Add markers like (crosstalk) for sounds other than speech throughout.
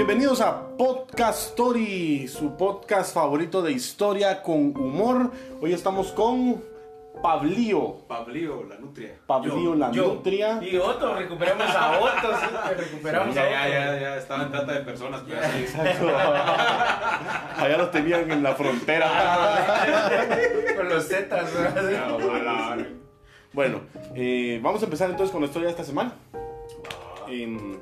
Bienvenidos a Podcast Story, su podcast favorito de historia con humor. Hoy estamos con Pablío. Pablío, la nutria. Pablío la Yo. nutria. Y Otto, recuperamos a Otto, sí, recuperamos ya, a ya, Otto. ya, ya, estaba en trata de personas, pero así. (laughs) Allá los tenían en la frontera. Con los Zetas. Ya. Bueno, eh, vamos a empezar entonces con la historia de esta semana. Em,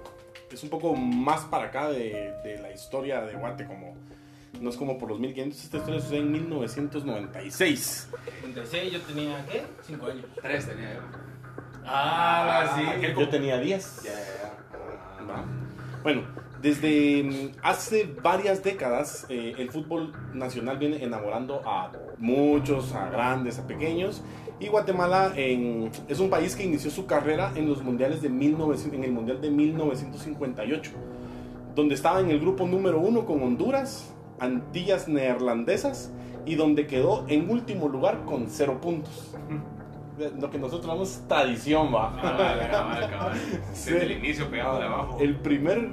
es un poco más para acá de, de la historia de Guate, como no es como por los 1500. Esta historia sucede en 1996. Entonces yo tenía, ¿qué? Cinco años. Tres tenía yo. Ah, sí. aquel Yo tenía 10. Ya, ya, ya. Va. Bueno, desde mm, hace varias décadas eh, el fútbol nacional viene enamorando a muchos, a grandes, a pequeños. Y Guatemala en- es un país que inició su carrera en los mundiales de 1900, en el mundial de 1958, donde estaba en el grupo número uno con Honduras, Antillas Neerlandesas y donde quedó en último lugar con cero puntos. Lo que nosotros llamamos tradición, va. Cabal, cabal, cabal. Desde el inicio pegado de abajo. El primer,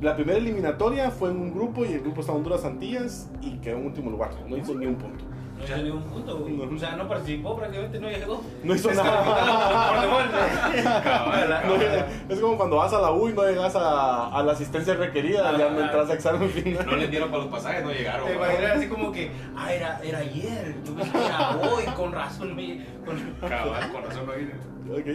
la primera eliminatoria fue en un grupo y el grupo estaba Honduras Antillas y quedó en último lugar. No hizo ni un punto. No hizo ni un punto, güey. No. O sea, no participó, prácticamente no llegó. No hizo nada. (laughs) Cabal, No, cabal. es como cuando vas a la U y no llegas a, a la asistencia requerida, Ah, ya no ah. entras a examen final. No les dieron para los pasajes, no llegaron. Te así como que, ah, era, era ayer, yo pensé que era hoy, con razón. me- con- Cabal, con razón no vine.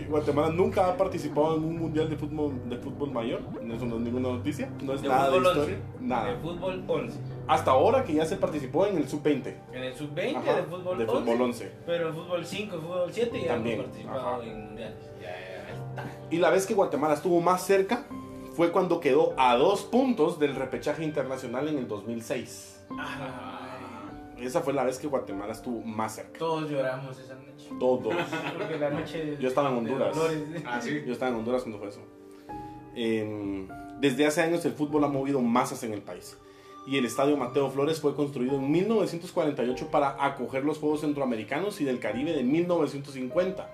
Guatemala nunca ha participado en un mundial de fútbol, de fútbol mayor. Eso no es ninguna noticia. No es De nada de historia. 11. Nada. De fútbol 11. Hasta ahora que ya se participó en el sub-20. En el sub-20 Ajá, de fútbol de 11. fútbol 11. Pero fútbol 5, fútbol 7 ya También, hemos participado ajá. en mundiales. Ya, ya. Y la vez que Guatemala estuvo más cerca fue cuando quedó a dos puntos del repechaje internacional en el 2006. Esa fue la vez que Guatemala estuvo más cerca. Todos lloramos esa noche. Todos. (laughs) Porque la noche. Yo estaba en Honduras. Ah, sí. Yo estaba en Honduras cuando fue eso. Em, desde hace años el fútbol ha movido masas en el país. Y el estadio Mateo Flores fue construido en 1948 para acoger los Juegos Centroamericanos y del Caribe de 1950.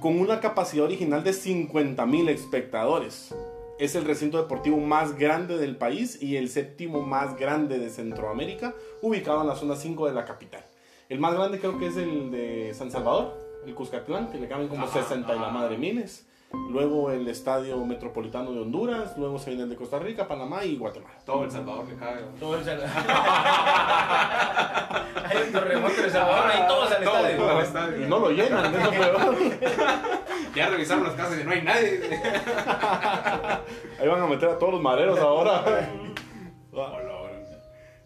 Con una capacidad original de 50.000 espectadores. Es el recinto deportivo más grande del país y el séptimo más grande de Centroamérica, ubicado en la zona 5 de la capital. El más grande creo que es el de San Salvador, el Cuscatlán, que le caben como Ajá, 60 y la madre miles. Luego el Estadio Metropolitano de Honduras, luego se viene el de Costa Rica, Panamá y Guatemala. Todo El Salvador que cae. Todo el Salvador. (laughs) Hay un terremoto en El Salvador y todos al Todo, estadio. todo Y estadio. no lo llenan, eso. (laughs) Ya revisaron las casas y no hay nadie. Ahí van a meter a todos los mareros ahora. (laughs)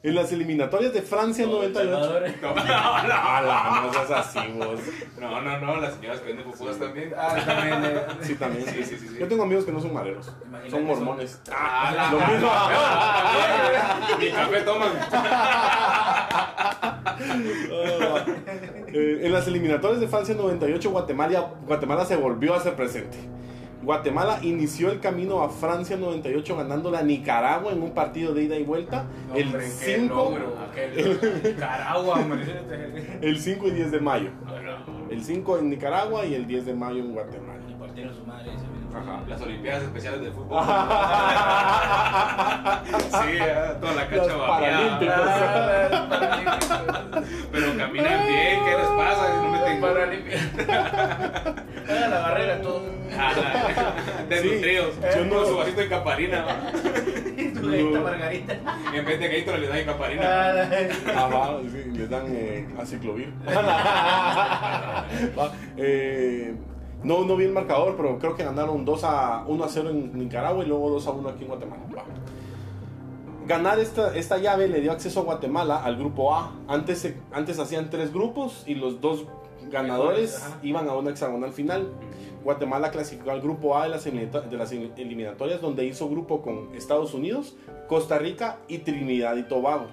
En las eliminatorias de Francia El 98. Salvador. No, (laughs) no, no. Ala, no seas así vos. No, no, no, las señoras que venden pupusas también. Ah, también. eh. Sí, también. Sí, sí, sí, sí. Yo tengo amigos que no son mareros, Imagínate son mormones. Ah, la- Lo mismo. (laughs) Mi café toman. Eh, en las eliminatorias de Francia 98, Guatemala, Guatemala se volvió a ser presente. Guatemala inició el camino a Francia 98 ganando a Nicaragua en un partido de ida y vuelta el Hombre, qué 5, logro, aquel- Nicaragua, hombre. el 5 y 10 de mayo. No. El 5 en Nicaragua y el 10 de mayo en Guatemala. Su madre. Ajá. Las Olimpiadas Especiales de Fútbol. (laughs) Sí, toda la cancha. Paralímpicos. Ah, Pero caminan bien, ¿qué les pasa? No meten gol. Paralímpico. (laughs) Haga la barrera todo. Ah, (laughs) Desnutridos. yo no- Con su vasito de caparina. ¿va? (laughs) Tu lenta margarita. En vez de Gatorade le dan caparina. Ah, Ajá, sí, les dan eh, aciclovir. (laughs) Va, eh, no, no vi el marcador, pero creo que ganaron 2 a 1 a 0 en Nicaragua y luego 2 a 1 aquí en Guatemala. Va. Ganar esta, esta llave le dio acceso a Guatemala al grupo A. Antes, antes hacían tres grupos y los dos ganadores ajá. iban a una hexagonal final. Guatemala clasificó al grupo A de las, de las eliminatorias donde hizo grupo con Estados Unidos, Costa Rica y Trinidad y Tobago.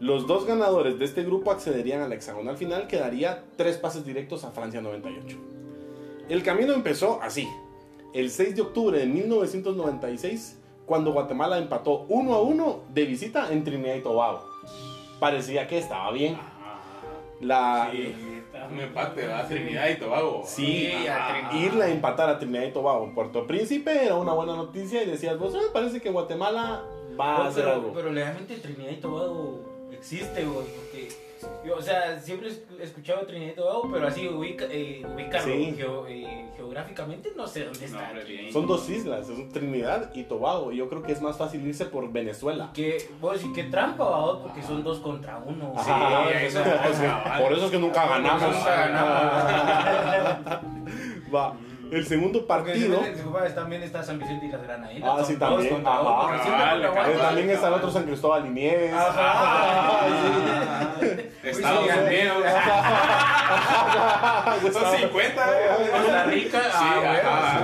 Los dos ganadores de este grupo accederían a la hexagonal final que daría tres pases directos a Francia 98. El camino empezó así. El 6 de octubre de 1996, cuando Guatemala empató 1 a 1 de visita en Trinidad y Tobago. Parecía que estaba bien. La, Sí, un empate, ¿verdad? Trinidad y Tobago. Sí, a irle a empatar a Trinidad y Tobago en Puerto Príncipe era una buena noticia y decías, vos, "Ah, parece que Guatemala va a hacer algo. pero legalmente Trinidad y Tobago existe, güey, porque yo, o sea, siempre he escuchado Trinidad y Tobago, pero así ubica, eh, ubicarlo Sí. geo- eh, geográficamente no sé dónde No, está. bien. Son dos islas, es Trinidad y Tobago. Yo creo que es más fácil irse por Venezuela. Que, vos, y qué trampa, vos, porque son dos contra uno. Sí, Ajá, o sea, dos cabal. Por eso es que nunca ganamos. Nunca ganamos. (laughs) Va. El segundo si partido. también está San Vicente y las Granaderas. Ah, sí, también. guardia. también está el otro San Cristóbal y Nieves. Ajá. Estados Sí, Unidos. Son 50, ¿eh? Costa Rica, Sí, ah. Ah,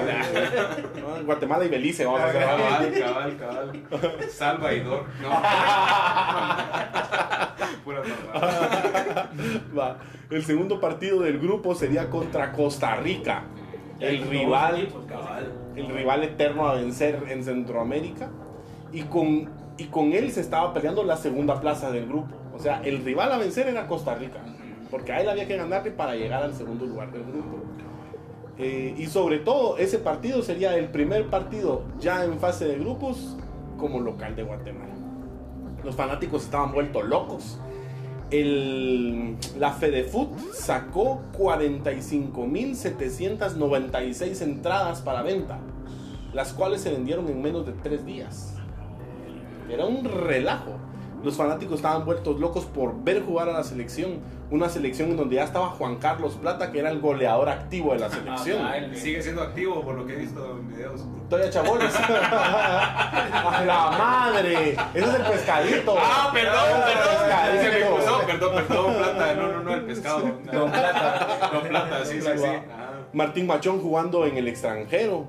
Guatemala y Belice, vamos a hacer. Cabal, cabal, cabal. Salvador. No. (laughs) Pura. Va. El segundo partido del grupo sería contra Costa Rica. El rival, cabal. el rival eterno a vencer en Centroamérica. Y con, y con él se estaba peleando la segunda plaza del grupo. O sea, el rival a vencer era Costa Rica. Porque a él había que ganarle para llegar al segundo lugar del grupo. Eh, y sobre todo, ese partido sería el primer partido ya en fase de grupos como local de Guatemala. Los fanáticos estaban vueltos locos. El, la Fedefut sacó 45.796 entradas para venta, las cuales se vendieron en menos de tres días. Era un relajo. Los fanáticos estaban vueltos locos por ver jugar a la selección. Una selección en donde ya estaba Juan Carlos Plata, que era el goleador activo de la selección. Ah, el- Sigue siendo activo por lo que he visto en videos. Todavía chabones. (laughs) (laughs) ¡A la madre! Ese es el pescadito. Ah, perdón, el perdón. Se me cruzó. Perdón, perdón, plata. No, no, no, el pescado. Don Plata. No, plata, sí, sí, sí. Ah. Martín Machón jugando en el extranjero.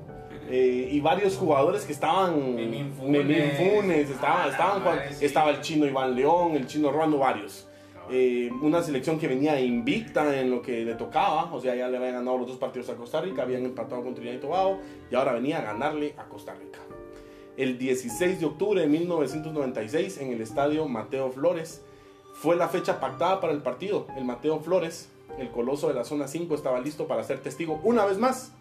eh, y varios jugadores que estaban. Memín Funes. Memín Funes, estaban, Ah, estaban jugando- madre, sí. estaba el chino Iván León, el chino Rolando, varios. Eh, una selección que venía invicta en lo que le tocaba, o sea, ya le habían ganado los dos partidos a Costa Rica, habían empatado con Trinidad y Tobago y ahora venía a ganarle a Costa Rica. El 16 de octubre de 1996 en el estadio Mateo Flores fue la fecha pactada para el partido. El Mateo Flores, el coloso de la zona 5, estaba listo para ser testigo una vez más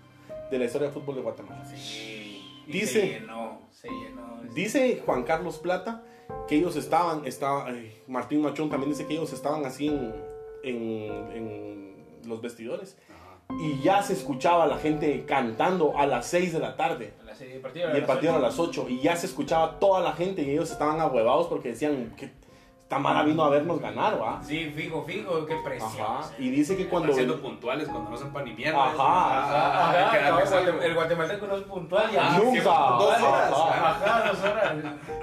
de la historia del fútbol de Guatemala. Sí. Dice- Se llenó, se llenó. Dice Juan Carlos Plata que ellos estaban, estaba, ay, Martín Machón también dice que ellos estaban así en, en- en los vestidores. Y ya se escuchaba la gente cantando a las 6 de la tarde. La serie de partido y el partido a las 8 y ya se escuchaba toda la gente y ellos estaban ahuevados porque decían que Tamara vino a vernos ganar, ¿va? Sí, fijo, fijo, qué presión. Ajá. Y dice que cuando... Están siendo puntuales cuando no son pan ni mierda. Ajá, Ah, Ajá, hay que darles cabal, algo. el guatemalteco no es puntual ya. Ah, Nunca. Dos horas. Ajá. Ajá, dos horas.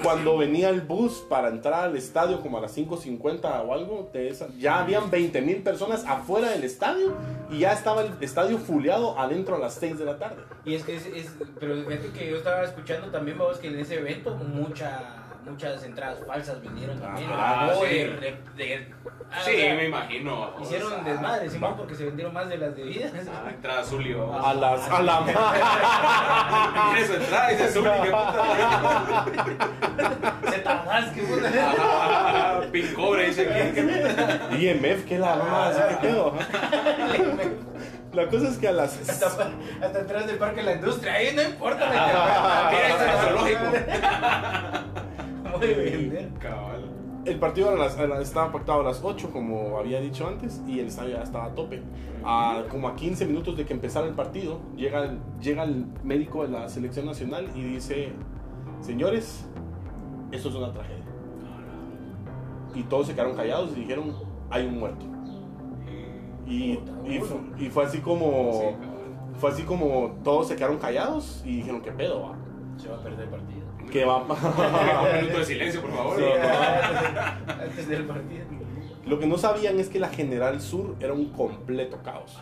Cuando venía el bus para entrar al estadio como a las 5.50 o algo, de esa, ya habían 20 mil personas afuera del estadio y ya estaba el estadio fuleado adentro a las 6 de la tarde. Y es que es, es- pero fíjate que yo estaba escuchando también, vamos, que en ese evento mucha, muchas entradas falsas vendieron también. Sí. de, de- ah, Sí, o sea, me imagino. Hicieron sea, desmadre, Simón, porque se vendieron más de las debidas. Ah, entrada Zulio. A las... A la (laughs) Tiene su entrada dice Zulio, qué (laughs) puta. Se tardas, que puta. Ah, Pin cobre, dice que. que- IMF, que la más, ¿qué pedo? (laughs) La cosa es que a las... Hasta, hasta atrás del parque de la industria, ahí no importa. Ah, mira, este es zoológico. Cabal. El partido a las- a las- estaba pactado a las 8, como había dicho antes, y el estadio ya estaba a tope. A, como a 15 minutos de que empezara el partido, llega el, llega el médico de la selección nacional y dice, señores, esto es una tragedia. Y todos se quedaron callados y dijeron, hay un muerto. Y, y, fue, y fue así como... Fue así como todos se quedaron callados y dijeron, ¿qué pedo? va?". Se va a perder el partido. que va (laughs) Un minuto de silencio, por favor. Sí. (laughs) Antes del partido. Lo que no sabían es que la General Sur era un completo caos.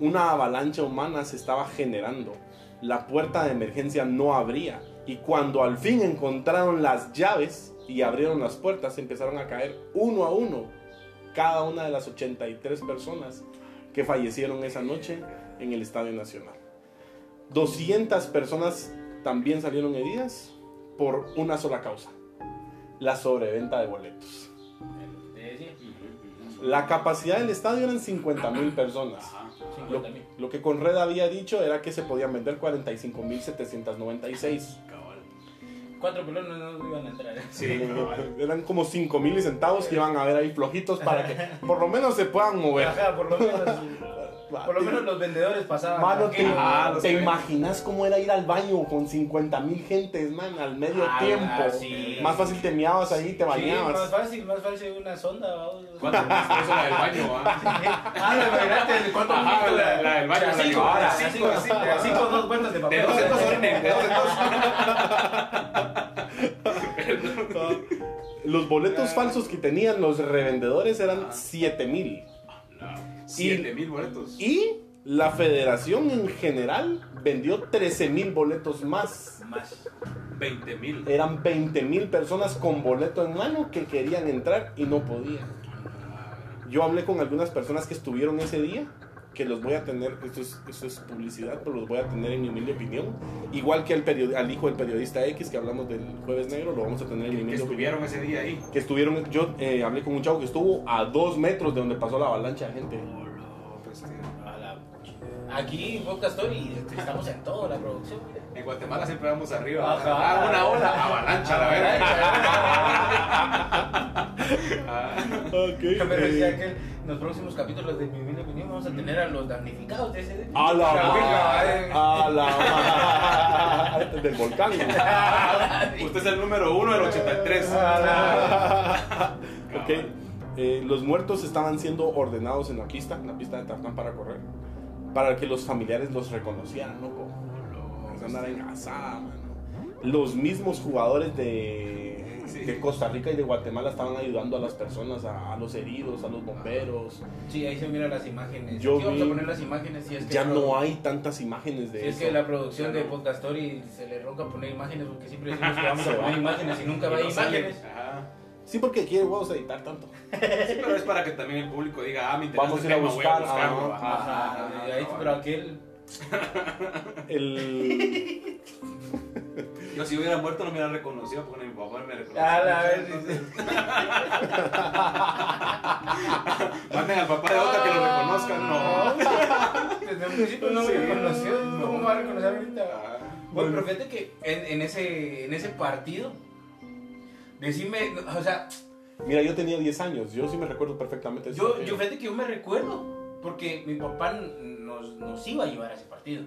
Una avalancha humana se estaba generando. La puerta de emergencia no abría. Y cuando al fin encontraron las llaves y abrieron las puertas, empezaron a caer uno a uno cada una de las 83 personas que fallecieron esa noche en el Estadio Nacional. 200 personas también salieron heridas por una sola causa, la sobreventa de boletos. La capacidad del estadio eran 50 mil personas. Lo, 50 mil. lo que Conred había dicho era que se podían vender 45.796. Cabal. Cuatro pelones no iban a entrar. Sí, cabal. Eran como 5 mil centavos que iban a ver ahí flojitos para que por lo menos se puedan mover. Por lo menos. Por lo menos los vendedores pasaban. Mano, ¿te. Ah, te imaginas cómo era ir al baño con 50 mil gentes, man, al medio Ah, tiempo? sí. Más fácil te meabas ahí, te Sí, más bañabas. fácil, más fácil una sonda. ¿Cuánto cuesta eso la del baño? ah? (laughs) Ah, la imagínate, ¿cuánto Ajá, la- la del baño, De a la cinco, que- de a de a cinco, cinco, de a cinco, de a cinco, dos vueltas de papel. De dos en dos orinen, de dos en dos. Los boletos falsos que tenían los revendedores eran 7 mil. Siete mil boletos. Y la federación en general vendió 13 mil boletos más. Más. 20 mil. Eran 20 mil personas con boleto en mano que querían entrar y no podían. Yo hablé con algunas personas que estuvieron ese día, que los voy a tener, esto es, esto es publicidad, pero los voy a tener en mi humilde opinión. Igual que al, al hijo del periodista X que hablamos del jueves negro, lo vamos a tener en mi Que humilde opinión. estuvieron ese día ahí. Que estuvieron, yo eh, hablé con un chavo que estuvo a dos metros de donde pasó la avalancha de gente. No, pues, la- Aquí en Podcast Story estamos en todo, la producción. En Guatemala siempre vamos arriba. Ajá. Ah, una ola, avalancha, la verdad. (laughs) Ya me decía que en los próximos capítulos de mi opinión vamos a tener a los damnificados de ese. A la madre. A la Del volcán. (laughs) Usted es el número uno del 83. ok. eh, los muertos estaban siendo ordenados en la pista, en la pista de tartán para correr. Para que los familiares los reconocieran, loco. Esa andaba engasada, mano. Los mismos jugadores de, Sí. de Costa Rica y de Guatemala estaban ayudando a las personas, a, a los heridos, a los bomberos. Sí, ahí se miran las imágenes. Yo Aquí vamos vi- a poner las imágenes si es que Ya no hay tantas imágenes de Si es eso. que la producción de no. Podcast Story se le ronca poner imágenes porque siempre (laughs) decimos que vamos a poner imágenes y nunca va a no imágenes. Ajá. Sí, porque quiere huevos editar tanto. (laughs) Sí, pero es para que también el público diga, ah, me interesa Vamos a este ir a tema, voy buscar, buscarlo. ajá. Pero aquel. El... (laughs) Yo si hubiera muerto no me hubiera reconocido porque mi papá me reconoció. A la vez. (laughs) Manden al papá de otra que lo reconozcan, no. (laughs) Desde un principio no me reconoció. no. ¿Cómo me va a reconocer ahorita? Ah, Bueno, pero fíjate que en, en ese, en ese partido, decime, o sea, Mira, yo tenía 10 años, yo sí me recuerdo perfectamente. ese yo, partido. yo fíjate que yo me recuerdo, porque mi papá nos, nos iba a llevar a ese partido.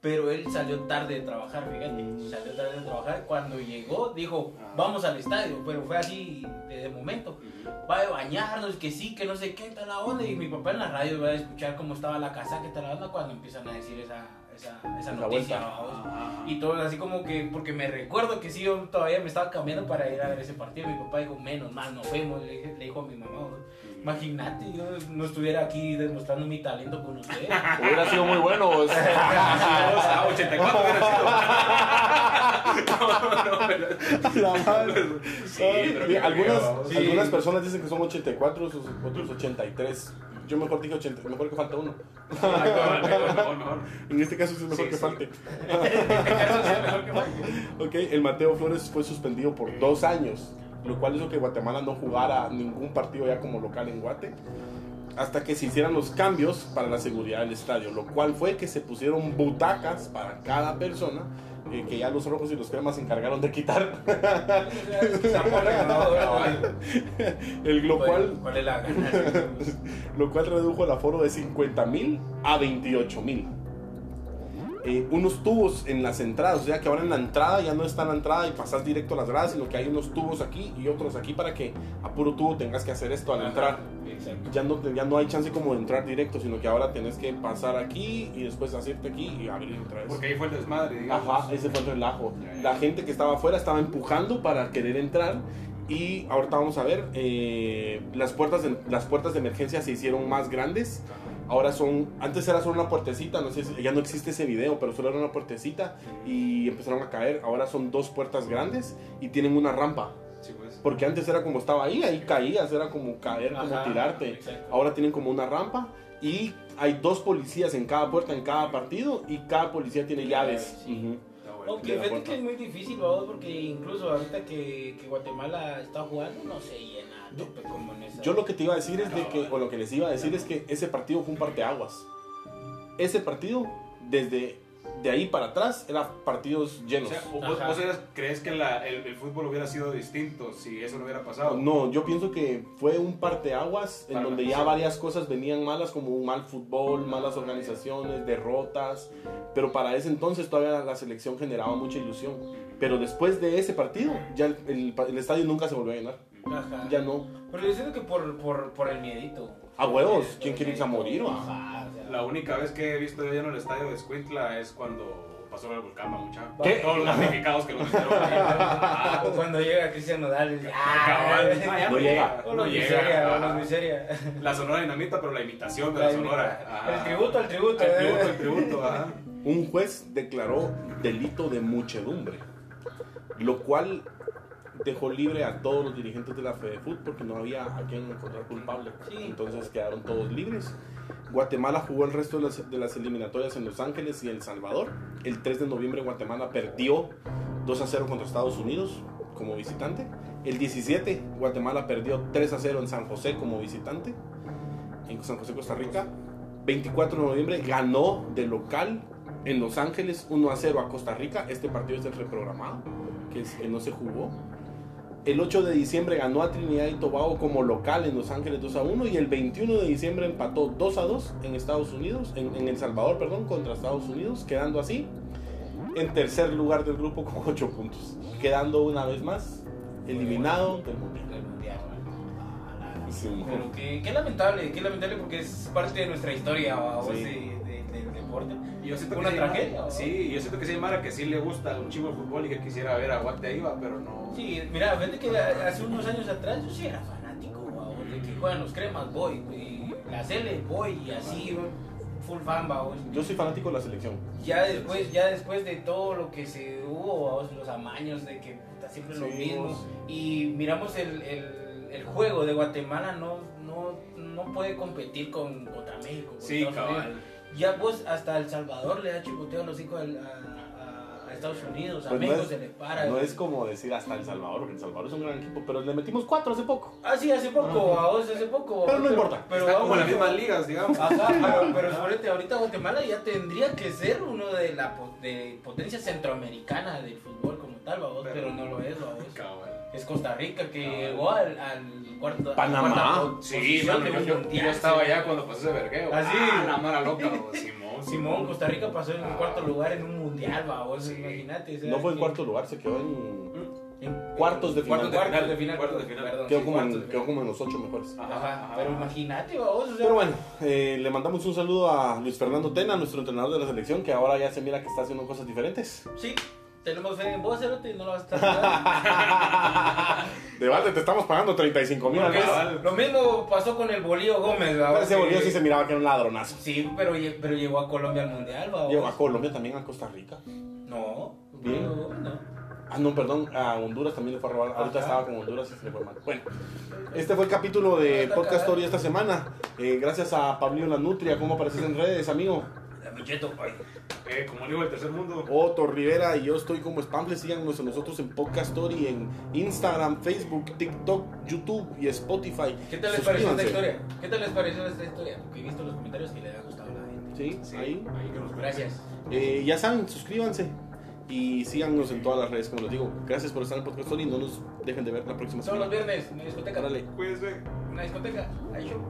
Pero él salió tarde de trabajar, fíjate. Salió tarde de trabajar. Cuando llegó, dijo, Ah. vamos al estadio. Pero fue así de, momento. Va a bañarnos, que sí, que no sé qué, tal la onda. Y mi papá en la radio va a escuchar cómo estaba la casa, que tal la onda, cuando empiezan a decir esa, esa, esa noticia. vamos. Ajá. Y todo así como que, porque me recuerdo que sí, yo todavía me estaba cambiando para ir a ver ese partido. Mi papá dijo, menos mal, nos vemos. Le, le dijo a mi mamá, imagínate, yo no estuviera aquí demostrando mi talento con usted. (laughs) Hubiera sido muy bueno. o sea, (laughs) Ah, 84 hubiera sido. No, no, pero- la madre. Sí, pero algunas, feo. Sí. algunas personas dicen que son 84, otros otros 83. Yo mejor dije 80, mejor que falta uno. Mejor, mejor, mejor, mejor. En este caso sí es mejor Sí, que sí. falte. (laughs) Eso sí, mejor que Mike. Ok, el Mateo Flores fue suspendido por dos años, lo cual hizo que Guatemala no jugara ningún partido ya como local en Guate, hasta que se hicieran los cambios para la seguridad del estadio, lo cual fue que se pusieron butacas para cada persona, eh, que ya los rojos y los cremas se encargaron de quitar, (laughs) el, lo, cual, ¿Cuál es la (laughs) ganancia? lo cual redujo el aforo de 50 mil a 28 mil. Eh, unos tubos en las entradas. O sea que ahora en la entrada ya no está la entrada y pasas directo a las gradas, sino que hay unos tubos aquí y otros aquí para que a puro tubo tengas que hacer esto al Ajá, entrar. Exacto. Ya no, ya no hay chance como de entrar directo, sino que ahora tenés que pasar aquí y después hacerte aquí y abrir otra vez. Porque ahí fue el desmadre, digamos. Ajá, ese fue el relajo. Ya, ya. La gente que estaba afuera estaba empujando para querer entrar y ahorita vamos a ver, eh, las, puertas de, las puertas de emergencia se hicieron más grandes. Ahora son, antes era solo una puertecita, no sé si, ya no existe ese video, pero solo era una puertecita y empezaron a caer. Ahora son dos puertas grandes y tienen una rampa. Sí, pues. Porque antes era como estaba ahí, ahí caías, era como caer, como tirarte. exacto. Ahora tienen como una rampa y hay dos policías en cada puerta, en cada partido y cada policía tiene llaves. sí. Aunque fíjate puerta. que es muy difícil, vamos, porque incluso ahorita que, que Guatemala está jugando no se llena tope como en esa. Yo lo que te iba a decir es de que, o lo que les iba a decir es que ese partido fue un parteaguas. Ese partido, desde de ahí para atrás, eran partidos O llenos. sea, ¿vos, Ajá. vos eras- crees que la- el, el fútbol hubiera sido distinto si eso no hubiera pasado? No, yo pienso que fue un parteaguas en Para donde ya varias cosas venían malas, como un mal fútbol, malas organizaciones, derrotas. Pero para ese entonces todavía la selección generaba mucha ilusión. Pero después de ese partido, ya el, el- el estadio nunca se volvió a llenar. Ajá. Ya no. Pero yo siento que por, por, por el miedito. A huevos, ¿quién quiere irse a morir? Ajá, La única vez que he visto yo en el estadio de Escuintla es cuando pasó el volcán, mucha. ¿Qué? Todos los damnificados que lo hicieron. Ah, O cuando llega Cristian Nodal. Ah, ya No llega. O No miseria, llega. o miseria. La sonora dinamita, pero la imitación de la, sonora. Ajá. El tributo al tributo. El ¿eh? tributo, el tributo, ajá. Un juez declaró delito de muchedumbre, lo cual dejó libre a todos los dirigentes de la FEDEFUT porque no había a quien encontrar culpable. Sí. Entonces quedaron todos libres. Guatemala jugó el resto de las, eliminatorias en Los Ángeles y El Salvador. El 3 de noviembre Guatemala perdió 2 a 0 contra Estados Unidos como visitante. El 17 Guatemala perdió 3 a 0 en San José como visitante. En San José, Costa Rica. 24 de noviembre ganó de local en Los Ángeles 1 a 0 a Costa Rica. Este partido es el reprogramado, que, que no se jugó. El 8 de diciembre ganó a Trinidad y Tobago como local en Los Ángeles 2 a 1 y el 21 de diciembre empató 2 a 2 en Estados Unidos, en, en El Salvador, perdón, contra Estados Unidos, quedando así en tercer lugar del grupo con 8 puntos, quedando una vez más eliminado del mundial. Ah, Sí, Pero qué, qué lamentable, qué lamentable porque es parte de nuestra historia, vamos, Sí. de, de- del deporte. Yo siento Una que tragedia, Mara-. Sí, yo siento que sí Mara que sí le gusta un chingo el fútbol y que quisiera ver a Guate ahí, va, pero no. Sí, mira, fíjate que hace unos años atrás yo sí era fanático, vamos, de que juegan los cremas, voy, y la Cele, voy, y así, full fan. Yo soy fanático de la selección. Ya después, ya después de todo lo que se hubo, los amaños de que puta, siempre lo Sí, mismo, vos. y miramos el, el, el juego de Guatemala, no, no, no puede competir con, contra México. con Sí, Unidos. Ya vos hasta El Salvador le da chipoteo los hijos a, a- a Estados Unidos, a Pues no México es- se le para. No es como decir hasta El Salvador, porque El Salvador es un gran equipo, pero le metimos 4 hace poco. Ah, sí, hace poco, a vos hace poco. Pero no importa. Pero Está como en las mismas ligas, digamos. Ajá, pero, pero suponete, ahorita Guatemala ya tendría que ser uno de la po- de potencia centroamericana del fútbol como tal, babos, Pero- pero, no lo es, babos. Cabal. Es Costa Rica que Cabal. llegó al, al cuarto. Panamá. cuarta po- Sí, posición mano, yo, un yo- mundial, yo estaba allá cuando pasó ese vergueo. ¿Ah, sí? Ah, la mara loca, bo, Simón. (laughs) Simón, Costa Rica pasó en el Ah. cuarto lugar en un mundial, babos, Sí. imagínate. No fue en cuarto lugar, se quedó en. en Cuartos de final. Cuartos de final, de final, Cuartos de final. perdón, Quedó sí, como, en, quedó como en los 8 mejores. Ajá, pero imagínate, o sea, Pero bueno, eh, le mandamos un saludo a Luis Fernando Tena, nuestro entrenador de la selección, que ahora ya se mira que está haciendo cosas diferentes. Sí, tenemos fe en vos, Cerote, no lo vas a estar. (laughs) Debate, te estamos pagando 35 mil al. Lo mismo pasó con el Bolío Gómez, Pero babos, ese bolillo sí se miraba que era un ladronazo. Sí, pero, pero llegó a Colombia al mundial, babos. Llegó a Colombia, también a Costa Rica. No, Bien. Bolío no. Ah, no, perdón, a Honduras también le fue a robar. Ahorita Ajá. estaba con Honduras y se le fue mal. Bueno, este fue el capítulo de Podcast. Story esta semana. Eh, gracias a Pablillo La Nutria, ¿cómo apareces en redes, amigo? La Micheto, ay. Eh, como digo, el tercer mundo. Otto Rivera y yo estoy como Spample. Síganos a nosotros en Podcast Story, en Instagram, Facebook, TikTok, YouTube y Spotify. ¿Qué tal les pareció esta historia? ¿Qué tal les pareció esta historia? Porque he visto los comentarios que le ha gustado a la gente. Sí, Sí, ahí. ahí que nos Gracias. Eh, ya saben, suscríbanse y síganos en todas las redes, como les digo. Gracias por estar en Podcast Story y no nos dejen de ver la próxima Son los semana. viernes, una discoteca. Dale. Cuídense. Una discoteca. Ahí show.